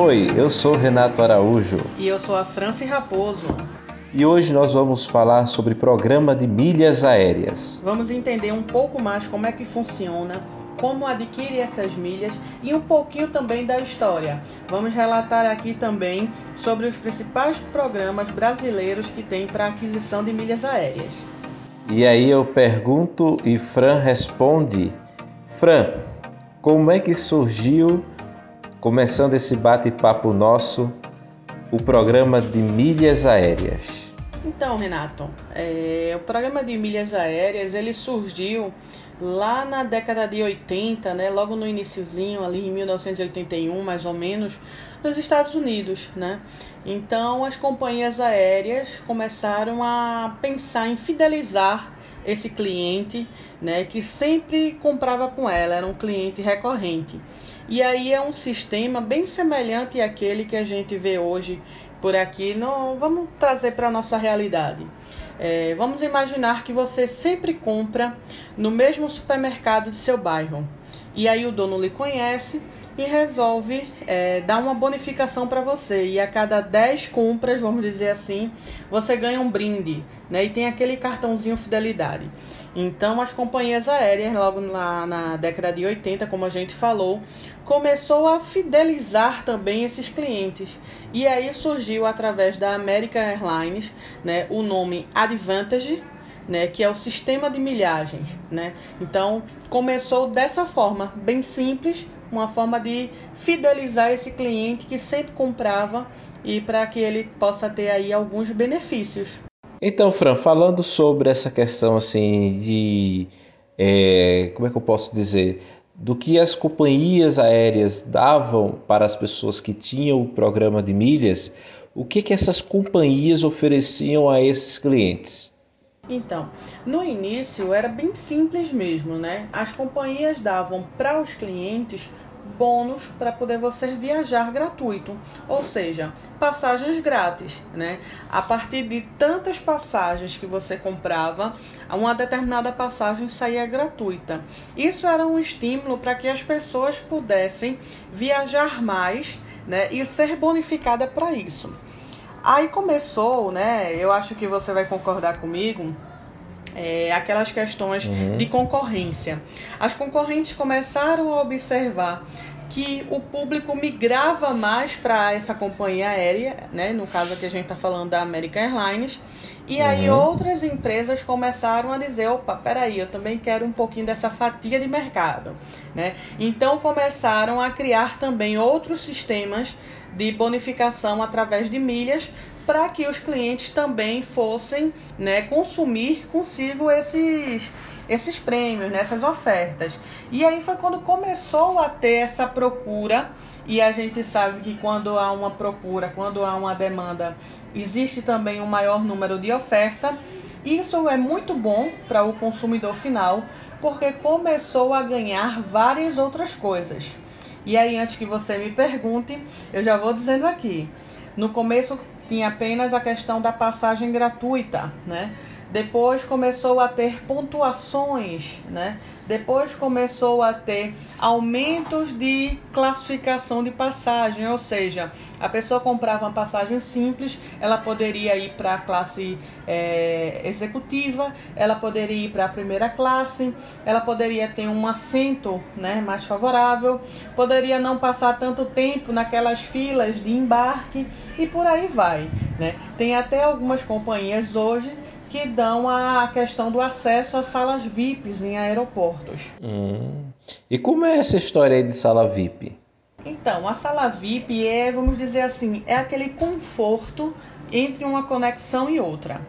Oi, eu sou Renato Araújo. E eu sou a Franci Raposo. E hoje nós vamos falar sobre programa de milhas aéreas. Vamos entender um pouco mais como é que funciona, como adquire essas milhas e um pouquinho também da história. Vamos relatar aqui também sobre os principais programas brasileiros que tem para aquisição de milhas aéreas. E aí eu pergunto e Fran responde. Fran, como é que surgiu, começando esse bate-papo nosso, o programa de milhas aéreas? Então, Renato, é, o programa de milhas aéreas ele surgiu lá na década de 80, né, logo no iníciozinho, ali em 1981, mais ou menos, nos Estados Unidos, né? Então, as companhias aéreas começaram a pensar em fidelizar esse cliente, né, que sempre comprava com ela, era um cliente recorrente. E aí é um sistema bem semelhante àquele que a gente vê hoje por aqui. Não, vamos trazer para a nossa realidade. É, vamos imaginar que você sempre compra no mesmo supermercado de seu bairro. E aí o dono lhe conhece e resolve é, dar uma bonificação para você. E a cada 10 compras, vamos dizer assim, você ganha um brinde. Né? E tem aquele cartãozinho fidelidade. Então, as companhias aéreas, logo na, na década de 80, como a gente falou, começou a fidelizar também esses clientes. E aí surgiu, através da American Airlines, né, o nome Advantage, né, que é o sistema de milhagens. Né? Então, começou dessa forma, bem simples, uma forma de fidelizar esse cliente que sempre comprava e para que ele possa ter aí alguns benefícios. Então, Fran, falando sobre essa questão assim de é, como é que eu posso dizer do que as companhias aéreas davam para as pessoas que tinham o programa de milhas, o que que essas companhias ofereciam a esses clientes? Então, no início era bem simples mesmo, né? As companhias davam para os clientes bônus para poder você viajar gratuito, ou seja, passagens grátis, né? A partir de tantas passagens que você comprava, uma determinada passagem saía gratuita. Isso era um estímulo para que as pessoas pudessem viajar mais, né? E ser bonificada para isso. Aí começou, né? Eu acho que você vai concordar comigo. É, aquelas questões uhum. de concorrência. As concorrentes começaram a observar que o público migrava mais para essa companhia aérea, né? no caso aqui a gente está falando da American Airlines, e aí uhum. outras empresas começaram a dizer, opa, peraí, eu também quero um pouquinho dessa fatia de mercado. Né? Então começaram a criar também outros sistemas de bonificação através de milhas para que os clientes também fossem né, consumir consigo esses, esses prêmios, né, ofertas. E aí foi quando começou a ter essa procura, e a gente sabe que quando há uma procura, quando há uma demanda, existe também um maior número de oferta. Isso é muito bom para o consumidor final, porque começou a ganhar várias outras coisas. E aí, antes que você me pergunte, eu já vou dizendo aqui. No começo tinha apenas a questão da passagem gratuita, né? Depois começou a ter pontuações, né? Depois começou a ter aumentos de classificação de passagem, ou seja, a pessoa comprava uma passagem simples, ela poderia ir para a classe é, executiva, ela poderia ir para a primeira classe, ela poderia ter um assento né, mais favorável, poderia não passar tanto tempo naquelas filas de embarque e por aí vai. Né? Tem até algumas companhias hoje que dão a questão do acesso às salas VIPs em aeroportos. Hum. E como é essa história aí de sala VIP? Então, a sala VIP é, vamos dizer assim, é aquele conforto entre uma conexão e outra.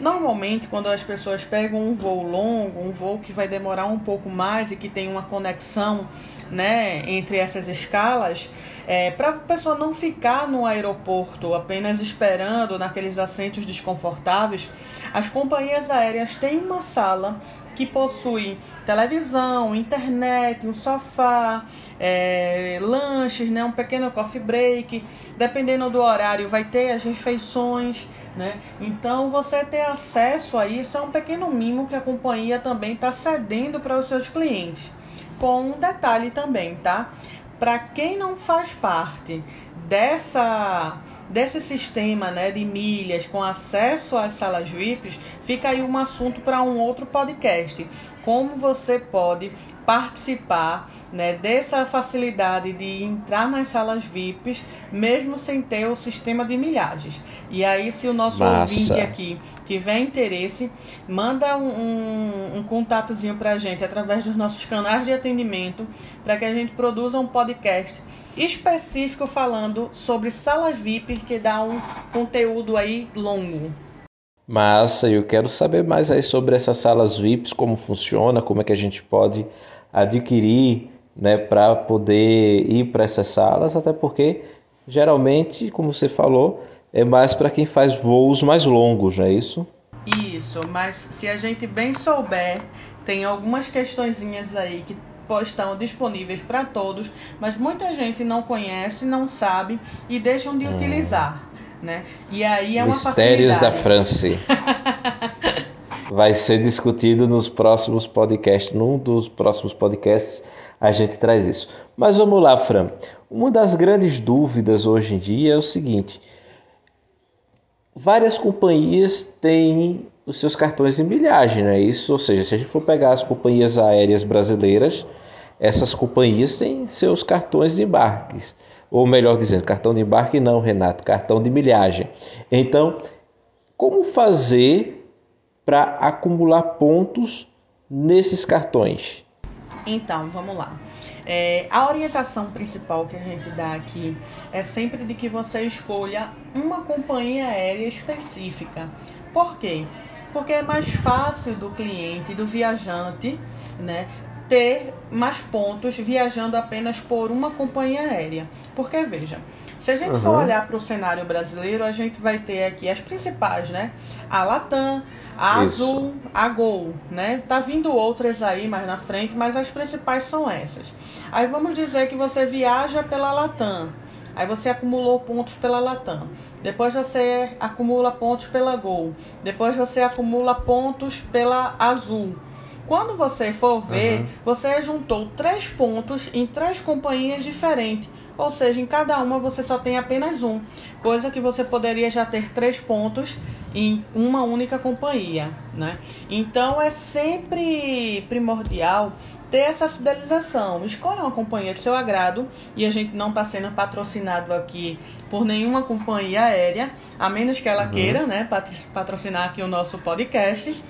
Normalmente, quando as pessoas pegam um voo longo, um voo que vai demorar um pouco mais e que tem uma conexão né, entre essas escalas, é, para a pessoa não ficar no aeroporto apenas esperando naqueles assentos desconfortáveis, as companhias aéreas têm uma sala que possui televisão, internet, um sofá, é, lanches, né, um pequeno coffee break. Dependendo do horário, vai ter as refeições. Né? Então, você ter acesso a isso é um pequeno mimo que a companhia também está cedendo para os seus clientes. Com um detalhe também, tá? Para quem não faz parte dessa desse sistema né, de milhas com acesso às salas VIPs, fica aí um assunto para um outro podcast. Como você pode participar né, dessa facilidade de entrar nas salas VIPs, mesmo sem ter o sistema de milhagens. E aí, se o nosso Massa. ouvinte aqui tiver interesse, manda um, um, um contatozinho para a gente através dos nossos canais de atendimento, para que a gente produza um podcast específico falando sobre salas VIP, que dá um conteúdo aí longo. Massa, eu quero saber mais aí sobre essas salas VIPs, como funciona, como é que a gente pode adquirir, né, para poder ir para essas salas, até porque geralmente, como você falou, é mais para quem faz voos mais longos, não é isso? Isso, mas se a gente bem souber, tem algumas questõezinhas aí que estão disponíveis para todos, mas muita gente não conhece, não sabe e deixam de hum. utilizar. Né? E aí é uma Mistérios da França. Vai ser discutido nos próximos podcasts. Num dos próximos podcasts a gente traz isso. Mas vamos lá, Fran. Uma das grandes dúvidas hoje em dia é o seguinte: várias companhias têm os seus cartões de milhagem, não é isso? Ou seja, se a gente for pegar as companhias aéreas brasileiras, essas companhias têm seus cartões de embarques, ou melhor dizendo, cartão de embarque não, Renato, cartão de milhagem. Então, como fazer para acumular pontos nesses cartões? Então, vamos lá. É, a orientação principal que a gente dá aqui é sempre de que você escolha uma companhia aérea específica. Por quê? Porque é mais fácil do cliente, do viajante, né, ter mais pontos viajando apenas por uma companhia aérea. Porque veja, se a gente uhum. for olhar para o cenário brasileiro, a gente vai ter aqui as principais, né? A Latam, a Isso. Azul, a Gol, né? Tá vindo outras aí mais na frente, mas as principais são essas. Aí vamos dizer que você viaja pela Latam. Aí você acumulou pontos pela Latam. Depois você acumula pontos pela Gol. Depois você acumula pontos pela Azul. Quando você for ver, uhum. você juntou três pontos em três companhias diferentes. Ou seja, em cada uma você só tem apenas um. Coisa que você poderia já ter três pontos em uma única companhia. Né? Então é sempre primordial ter essa fidelização. Escolha uma companhia de seu agrado e a gente não está sendo patrocinado aqui por nenhuma companhia aérea, a menos que ela uhum. queira né, patrocinar aqui o nosso podcast.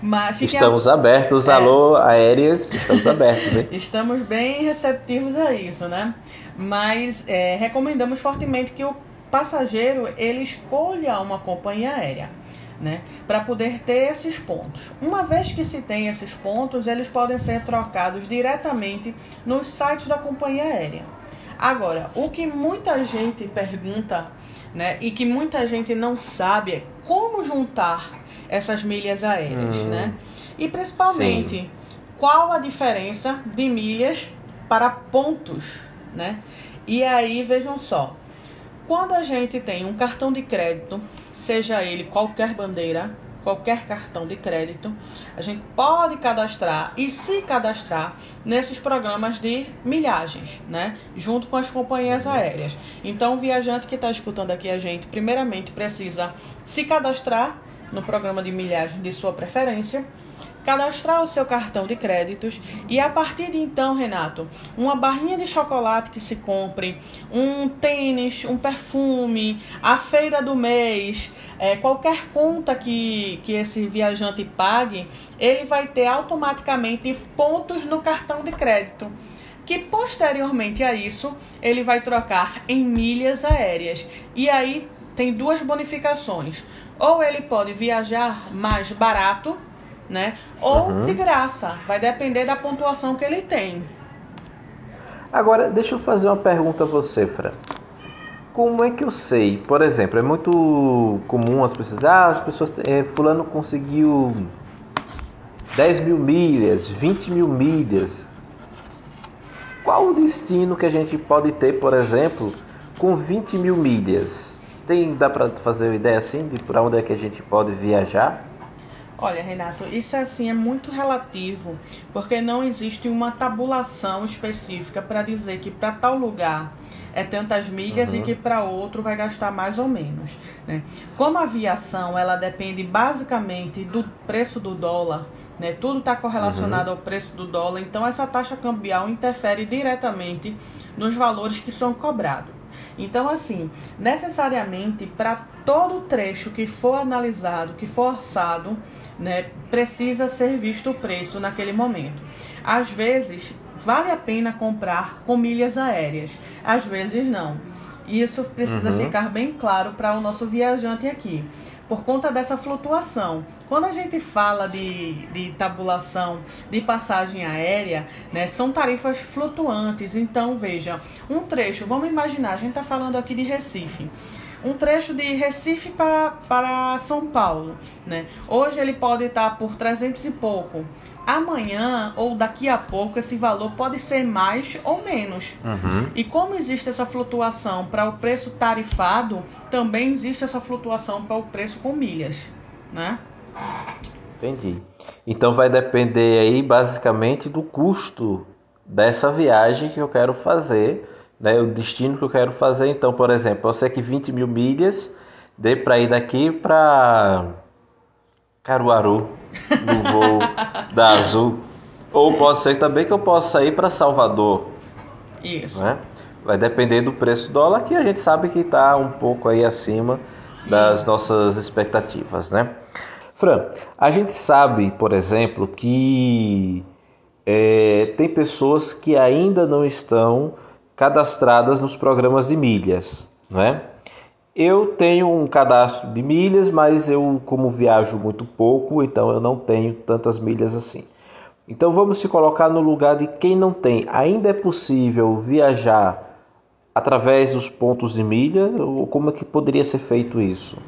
Mas estamos a... abertos, é. alô, aéreas, estamos abertos, hein? Estamos bem receptivos a isso, né? Mas é, recomendamos fortemente que o passageiro ele escolha uma companhia aérea. Né, para poder ter esses pontos. Uma vez que se tem esses pontos, eles podem ser trocados diretamente nos sites da companhia aérea. Agora, o que muita gente pergunta né, e que muita gente não sabe é como juntar essas milhas aéreas, hum, né? E principalmente, sim. qual a diferença de milhas para pontos, né? E aí, vejam só, quando a gente tem um cartão de crédito, seja ele qualquer bandeira, qualquer cartão de crédito, a gente pode cadastrar e se cadastrar nesses programas de milhagens, né? Junto com as companhias aéreas. Então, o viajante que está escutando aqui a gente, primeiramente precisa se cadastrar no programa de milhagem de sua preferência, cadastrar o seu cartão de créditos e a partir de então, Renato, uma barrinha de chocolate que se compre, um tênis, um perfume, a feira do mês, é, qualquer conta que, que esse viajante pague, ele vai ter automaticamente pontos no cartão de crédito que posteriormente a isso ele vai trocar em milhas aéreas. E aí tem duas bonificações. Ou ele pode viajar mais barato, né? Ou uhum. de graça. Vai depender da pontuação que ele tem. Agora, deixa eu fazer uma pergunta a você, Fran. Como é que eu sei? Por exemplo, é muito comum as pessoas. Ah, as pessoas. É, fulano conseguiu 10 mil milhas, 20 mil milhas. Qual o destino que a gente pode ter, por exemplo, com 20 mil milhas? Tem, dá para fazer uma ideia assim de para onde é que a gente pode viajar? Olha, Renato, isso assim é muito relativo, porque não existe uma tabulação específica para dizer que para tal lugar é tantas milhas uhum. e que para outro vai gastar mais ou menos. Né? Como a aviação ela depende basicamente do preço do dólar, né? tudo está correlacionado uhum. ao preço do dólar, então essa taxa cambial interfere diretamente nos valores que são cobrados. Então, assim, necessariamente para todo trecho que for analisado, que for orçado, né, precisa ser visto o preço naquele momento. Às vezes, vale a pena comprar com milhas aéreas, às vezes não. Isso precisa uhum. ficar bem claro para o nosso viajante aqui, por conta dessa flutuação. Quando a gente fala de, de tabulação de passagem aérea, né, são tarifas flutuantes. Então, veja, um trecho, vamos imaginar, a gente está falando aqui de Recife um trecho de Recife pra, para São Paulo. Né? Hoje ele pode estar por 300 e pouco. Amanhã ou daqui a pouco esse valor pode ser mais ou menos. Uhum. E como existe essa flutuação para o preço tarifado, também existe essa flutuação para o preço com milhas. Né? Entendi. Então vai depender aí basicamente do custo dessa viagem que eu quero fazer né, o destino que eu quero fazer. Então, por exemplo, eu sei que 20 mil milhas dê para ir daqui para Caruaru, no voo da Azul. Ou pode ser também que eu possa ir para Salvador. Isso. Né? Vai depender do preço do dólar, que a gente sabe que está um pouco aí acima das nossas expectativas, né? Fran, a gente sabe, por exemplo, que é, tem pessoas que ainda não estão cadastradas nos programas de milhas, não é? Eu tenho um cadastro de milhas, mas eu, como viajo muito pouco, então eu não tenho tantas milhas assim. Então vamos se colocar no lugar de quem não tem. Ainda é possível viajar através dos pontos de milha? Ou como é que poderia ser feito isso?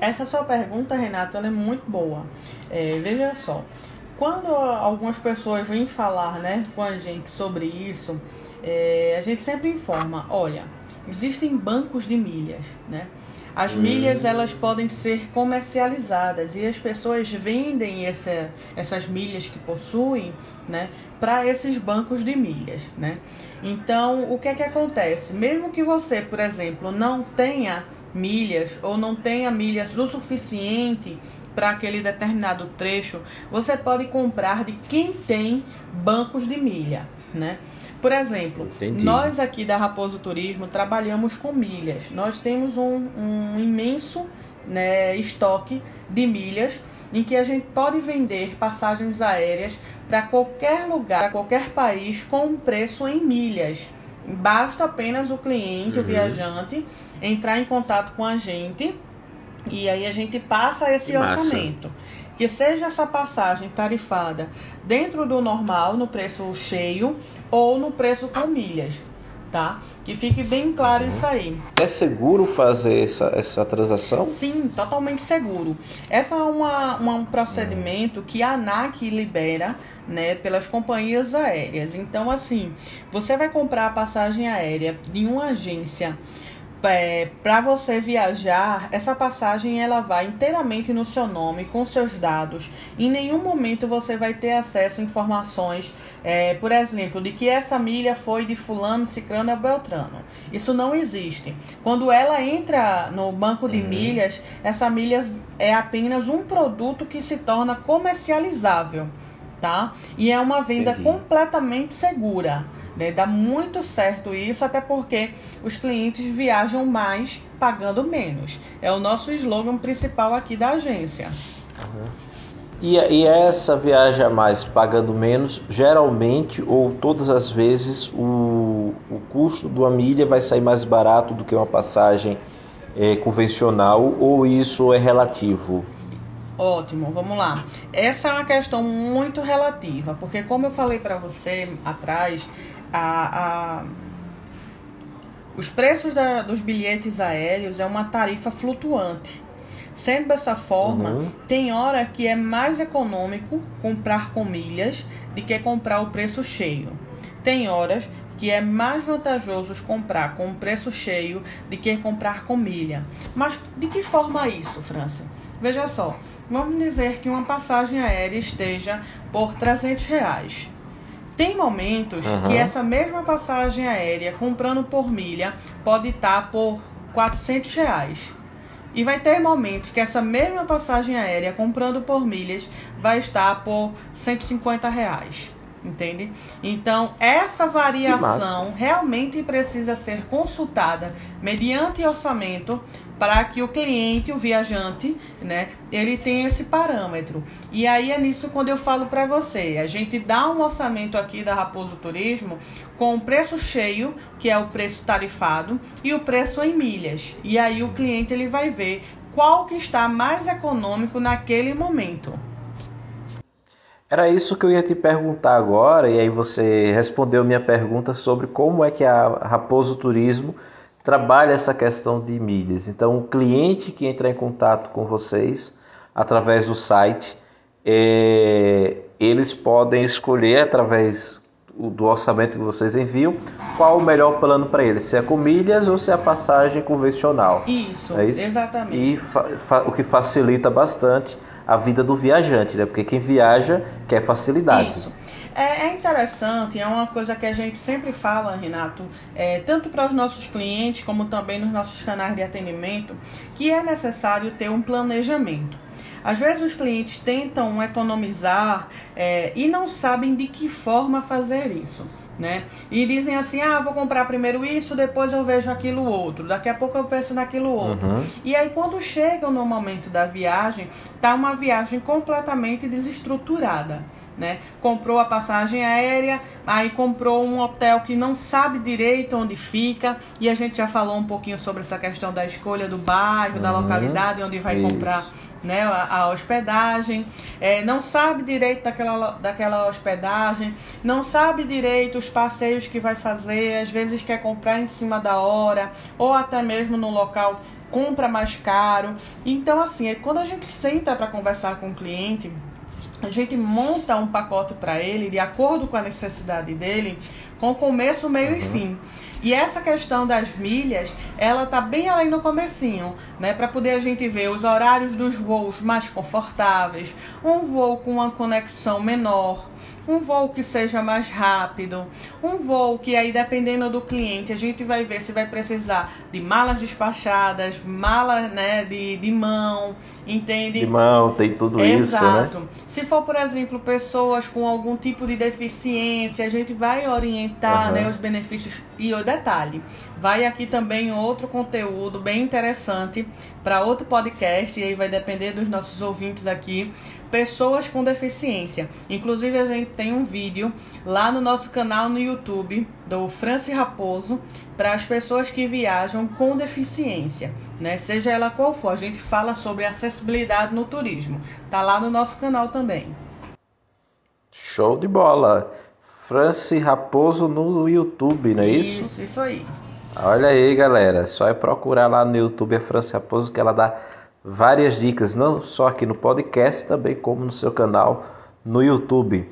Essa sua pergunta, Renato, é muito boa. É, veja só, quando algumas pessoas vêm falar né, com a gente sobre isso, é, a gente sempre informa, olha, existem bancos de milhas, né? As hum. milhas elas podem ser comercializadas e as pessoas vendem essa, essas milhas que possuem, né, para esses bancos de milhas, né? Então, o que é que acontece? Mesmo que você, por exemplo, não tenha milhas ou não tenha milhas o suficiente para aquele determinado trecho, você pode comprar de quem tem bancos de milha, né? Por exemplo, Entendi. nós aqui da Raposo Turismo trabalhamos com milhas. Nós temos um, um imenso né, estoque de milhas em que a gente pode vender passagens aéreas para qualquer lugar, para qualquer país com um preço em milhas. Basta apenas o cliente, uhum. o viajante, entrar em contato com a gente e aí a gente passa esse orçamento que seja essa passagem tarifada dentro do normal, no preço cheio, ou no preço com milhas, tá? Que fique bem claro uhum. isso aí. É seguro fazer essa, essa transação? Sim, totalmente seguro. Essa é uma, uma um procedimento que a ANAC libera né, pelas companhias aéreas. Então, assim, você vai comprar a passagem aérea de uma agência é, para você viajar, essa passagem ela vai inteiramente no seu nome, com seus dados. Em nenhum momento você vai ter acesso a informações, é, por exemplo, de que essa milha foi de fulano, ciclano ou beltrano. Isso não existe. Quando ela entra no banco de uhum. milhas, essa milha é apenas um produto que se torna comercializável, tá? E é uma venda Entendi. completamente segura. Né? Dá muito certo isso, até porque os clientes viajam mais pagando menos. É o nosso slogan principal aqui da agência. Uhum. E, e, essa viagem a mais pagando menos, geralmente ou todas as vezes o, o custo de uma milha vai sair mais barato do que uma passagem é, convencional ou isso é relativo? Ótimo, vamos lá. Essa é uma questão muito relativa, porque como eu falei para você atrás, a, a, os preços da, dos bilhetes aéreos é uma tarifa flutuante. Sendo dessa forma, uhum. tem hora que é mais econômico comprar com milhas do que comprar o preço cheio. Tem horas que é mais vantajoso comprar com o preço cheio do que comprar com milha. Mas de que forma isso, França? Veja só, vamos dizer que uma passagem aérea esteja por 300 reais. Tem momentos uhum. que essa mesma passagem aérea, comprando por milha, pode estar por 400 reais. E vai ter momentos que essa mesma passagem aérea, comprando por milhas, vai estar por 150 reais entende? Então, essa variação realmente precisa ser consultada mediante orçamento para que o cliente, o viajante, né, ele tenha esse parâmetro. E aí é nisso quando eu falo para você, a gente dá um orçamento aqui da Raposo Turismo com o preço cheio, que é o preço tarifado, e o preço em milhas. E aí o cliente ele vai ver qual que está mais econômico naquele momento. Era isso que eu ia te perguntar agora, e aí você respondeu minha pergunta sobre como é que a Raposo Turismo trabalha essa questão de milhas. Então, o cliente que entrar em contato com vocês através do site, é, eles podem escolher através do orçamento que vocês enviam qual o melhor plano para ele, se é com milhas ou se é a passagem convencional. Isso, é isso? exatamente. E o que facilita bastante a vida do viajante, né? Porque quem viaja quer facilidade. Isso. É, é interessante, é uma coisa que a gente sempre fala, Renato, é, tanto para os nossos clientes como também nos nossos canais de atendimento, que é necessário ter um planejamento. Às vezes os clientes tentam economizar é, e não sabem de que forma fazer isso né? E dizem assim: ah, vou comprar primeiro isso, depois eu vejo aquilo outro, daqui a pouco eu penso naquilo outro. Uhum. E aí, quando chegam no momento da viagem, tá uma viagem completamente desestruturada. Né? Comprou a passagem aérea, aí comprou um hotel que não sabe direito onde fica, e a gente já falou um pouquinho sobre essa questão da escolha do bairro, uhum. da localidade onde vai Isso. comprar né, a, a hospedagem, é, não sabe direito daquela, daquela hospedagem, não sabe direito os passeios que vai fazer, às vezes quer comprar em cima da hora, ou até mesmo no local compra mais caro. Então, assim, é quando a gente senta para conversar com o cliente, a gente monta um pacote para ele de acordo com a necessidade dele, com começo, meio uhum. e fim. E essa questão das milhas, ela tá bem além no comecinho, né, para poder a gente ver os horários dos voos mais confortáveis, um voo com uma conexão menor, um voo que seja mais rápido, um voo que aí dependendo do cliente a gente vai ver se vai precisar de malas despachadas, malas né, de, de mão, entende? De mão, tem tudo Exato. isso, né? Se for, por exemplo, pessoas com algum tipo de deficiência, a gente vai orientar uhum. né, os benefícios. E o detalhe, vai aqui também outro conteúdo bem interessante para outro podcast, e aí vai depender dos nossos ouvintes aqui, pessoas com deficiência. Inclusive a gente tem um vídeo lá no nosso canal no YouTube do Francis Raposo para as pessoas que viajam com deficiência, né? Seja ela qual for, a gente fala sobre acessibilidade no turismo. Tá lá no nosso canal também. Show de bola. Francis Raposo no YouTube, não é isso? Isso, isso aí. Olha aí, galera. Só é procurar lá no YouTube a Francis Raposo que ela dá várias dicas, não só aqui no podcast, também como no seu canal no YouTube.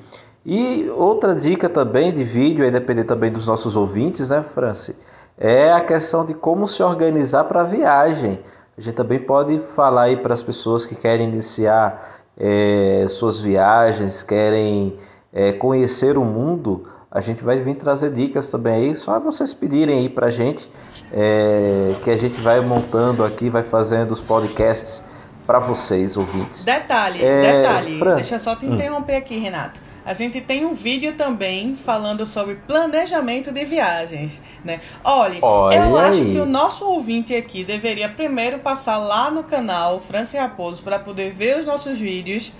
E outra dica também de vídeo, aí depender também dos nossos ouvintes, né, Franci? É a questão de como se organizar para a viagem. A gente também pode falar aí para as pessoas que querem iniciar é, suas viagens, querem é, conhecer o mundo. A gente vai vir trazer dicas também aí, só vocês pedirem aí para a gente é, que a gente vai montando aqui, vai fazendo os podcasts para vocês, ouvintes. Detalhe, é, detalhe, Fran... deixa eu só te hum. interromper hum. aqui, Renato. A gente tem um vídeo também falando sobre planejamento de viagens, né? Olha, Olha eu aí. acho que o nosso ouvinte aqui deveria primeiro passar lá no canal França e Raposo para poder ver os nossos vídeos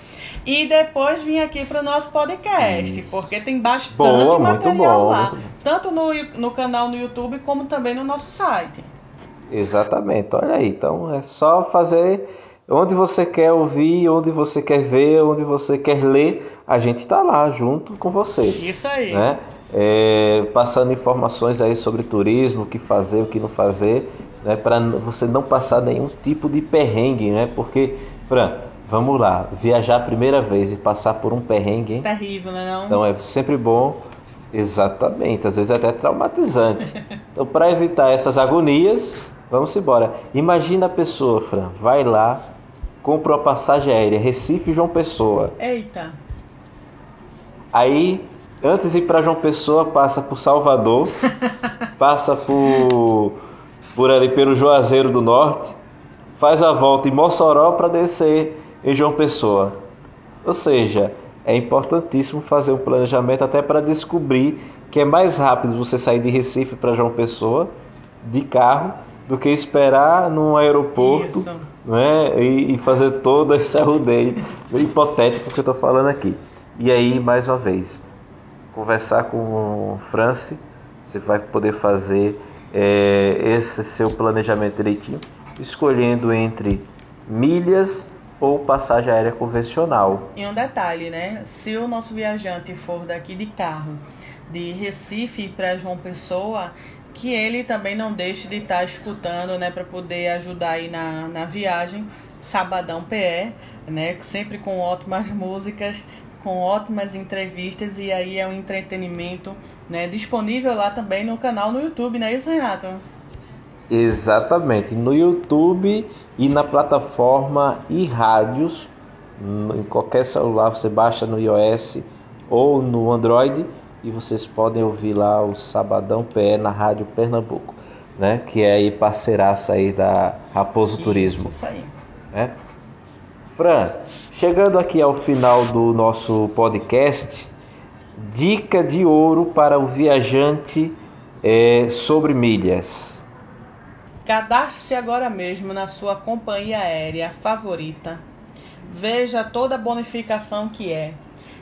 e depois vir aqui para o nosso podcast, Isso. porque tem bastante Boa, material bom, lá, tanto no, no canal no YouTube como também no nosso site. Exatamente, olha aí, então é só fazer onde você quer ouvir, onde você quer ver, onde você quer ler, a gente está lá junto com você. Isso aí. Né? É, passando informações aí sobre turismo, o que fazer, o que não fazer, né? para você não passar nenhum tipo de perrengue, né? Porque, Fran, Vamos lá, viajar a primeira vez e passar por um perrengue, hein? Terrível, né não? Então é sempre bom, exatamente, às vezes é até traumatizante. então para evitar essas agonias, vamos embora. Imagina a pessoa, Fran, vai lá, compra uma passagem aérea Recife João Pessoa. Eita. Aí, antes de ir para João Pessoa, passa por Salvador, passa por por ali pelo Juazeiro do Norte, faz a volta em Mossoró para descer em João Pessoa. Ou seja, é importantíssimo fazer um planejamento até para descobrir que é mais rápido você sair de Recife para João Pessoa de carro do que esperar num aeroporto né, e, e, fazer todo esse rodeio hipotético que eu estou falando aqui. E aí, mais uma vez, conversar com o France, você vai poder fazer é, esse seu planejamento direitinho, escolhendo entre milhas ou passagem aérea convencional. E um detalhe, né? Se o nosso viajante for daqui de carro, de Recife para João Pessoa, que ele também não deixe de estar tá escutando, né, para poder ajudar aí na, na viagem, Sabadão PE, né, sempre com ótimas músicas, com ótimas entrevistas e aí é um entretenimento, né, disponível lá também no canal no YouTube, não é isso, Renato? Exatamente, no YouTube e na plataforma e rádios, em qualquer celular você baixa no iOS ou no Android e vocês podem ouvir lá o Sabadão PE na Rádio Pernambuco, né? Que é aí parceiraça aí da Raposo Turismo. Isso aí. Né? Fran, chegando aqui ao final do nosso podcast, dica de ouro para o viajante é, sobre milhas. Cadastre-se agora mesmo na sua companhia aérea favorita. Veja toda a bonificação que é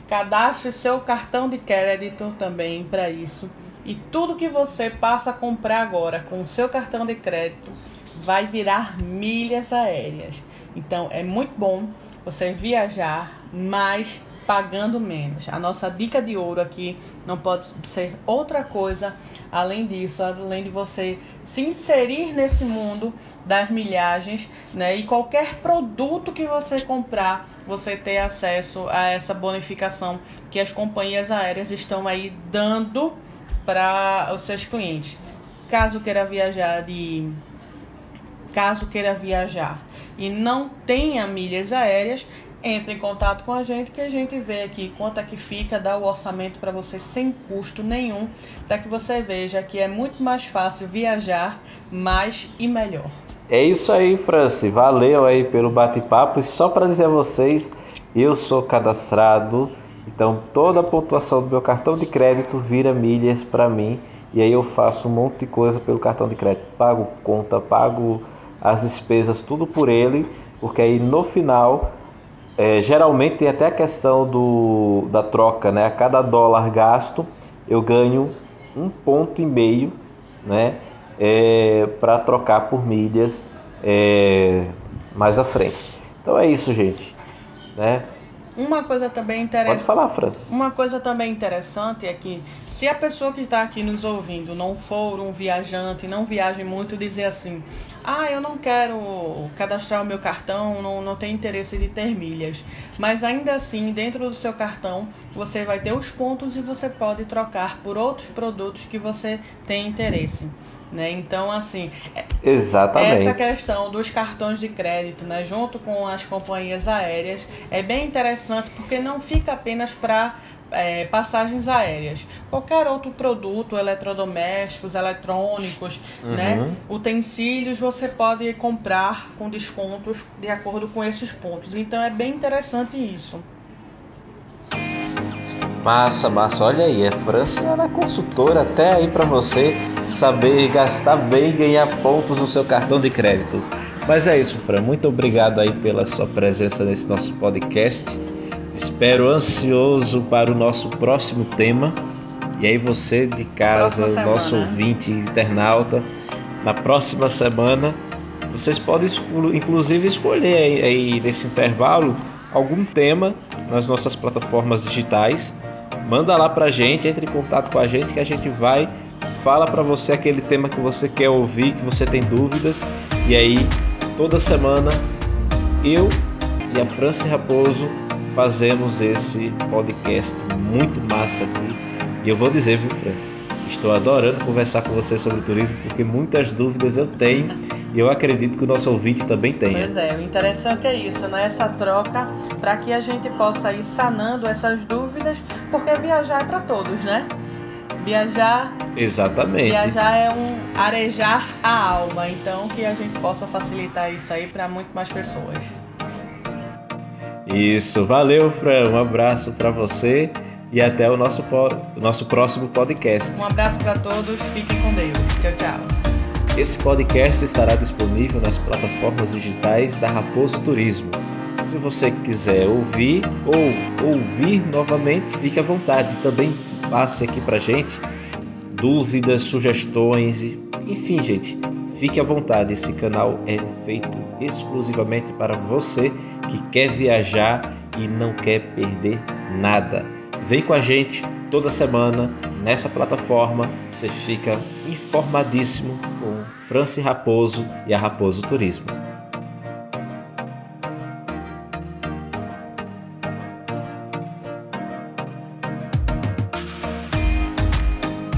Cadastre seu cartão de crédito também para isso. E tudo que você passa a comprar agora com o seu cartão de crédito vai virar milhas aéreas. Então é muito bom você viajar mais pagando menos. A nossa dica de ouro aqui não pode ser outra coisa além disso, além de você se inserir nesse mundo das milhagens, né? E qualquer produto que você comprar, você ter acesso a essa bonificação que as companhias aéreas estão aí dando para os seus clientes. Caso queira viajar de caso queira viajar e não tenha milhas aéreas, entre em contato com a gente que a gente vê aqui quanto é que fica, dá o orçamento para você sem custo nenhum, para que você veja que é muito mais fácil viajar mais e melhor. É isso aí, Franci. Valeu aí pelo bate-papo. E só para dizer a vocês, eu sou cadastrado, então toda a pontuação do meu cartão de crédito vira milhas para mim. E aí eu faço um monte de coisa pelo cartão de crédito. Pago conta, pago as despesas, tudo por ele, porque aí no final é, geralmente tem até a questão do, da troca, né? A cada dólar gasto eu ganho um ponto e meio, né? É, para trocar por milhas é, mais à frente. Então é isso, gente, né? Uma coisa também interessante. Pode falar, Fran. Uma coisa também interessante é que se a pessoa que está aqui nos ouvindo não for um viajante, não viaje muito, dizer assim: ah, eu não quero cadastrar o meu cartão, não, não tenho interesse de ter milhas. Mas ainda assim, dentro do seu cartão, você vai ter os pontos e você pode trocar por outros produtos que você tem interesse. Né? Então, assim, Exatamente. essa questão dos cartões de crédito, né, junto com as companhias aéreas, é bem interessante porque não fica apenas para é, passagens aéreas. Qualquer outro produto, eletrodomésticos, eletrônicos, uhum. né, utensílios, você pode comprar com descontos de acordo com esses pontos. Então, é bem interessante isso. Massa, massa. Olha aí, a França ela é consultora até aí para você saber gastar bem e ganhar pontos no seu cartão de crédito. Mas é isso, Fran. Muito obrigado aí pela sua presença nesse nosso podcast. Espero ansioso para o nosso próximo tema. E aí você de casa, nosso ouvinte internauta, na próxima semana, vocês podem inclusive escolher aí, aí nesse intervalo algum tema nas nossas plataformas digitais. Manda lá pra gente, entre em contato com a gente que a gente vai, fala para você aquele tema que você quer ouvir, que você tem dúvidas, e aí toda semana eu e a Franci Raposo fazemos esse podcast muito massa aqui. E eu vou dizer, viu, Franci? Estou adorando conversar com você sobre turismo porque muitas dúvidas eu tenho e eu acredito que o nosso ouvinte também tenha. Pois é, o interessante é isso, né? Essa troca para que a gente possa ir sanando essas dúvidas, porque viajar é para todos, né? Viajar. Exatamente. Viajar é um arejar a alma, então que a gente possa facilitar isso aí para muito mais pessoas. Isso, valeu, Fran. Um abraço para você e até o nosso, nosso próximo podcast. Um abraço para todos, fiquem com Deus. Tchau, tchau. Esse podcast estará disponível nas plataformas digitais da Raposo Turismo. Se você quiser ouvir ou ouvir novamente, fique à vontade. Também passe aqui para gente dúvidas, sugestões, enfim, gente, fique à vontade. Esse canal é feito exclusivamente para você que quer viajar e não quer perder nada. Vem com a gente toda semana nessa plataforma, você fica informadíssimo com Franci Raposo e a Raposo Turismo.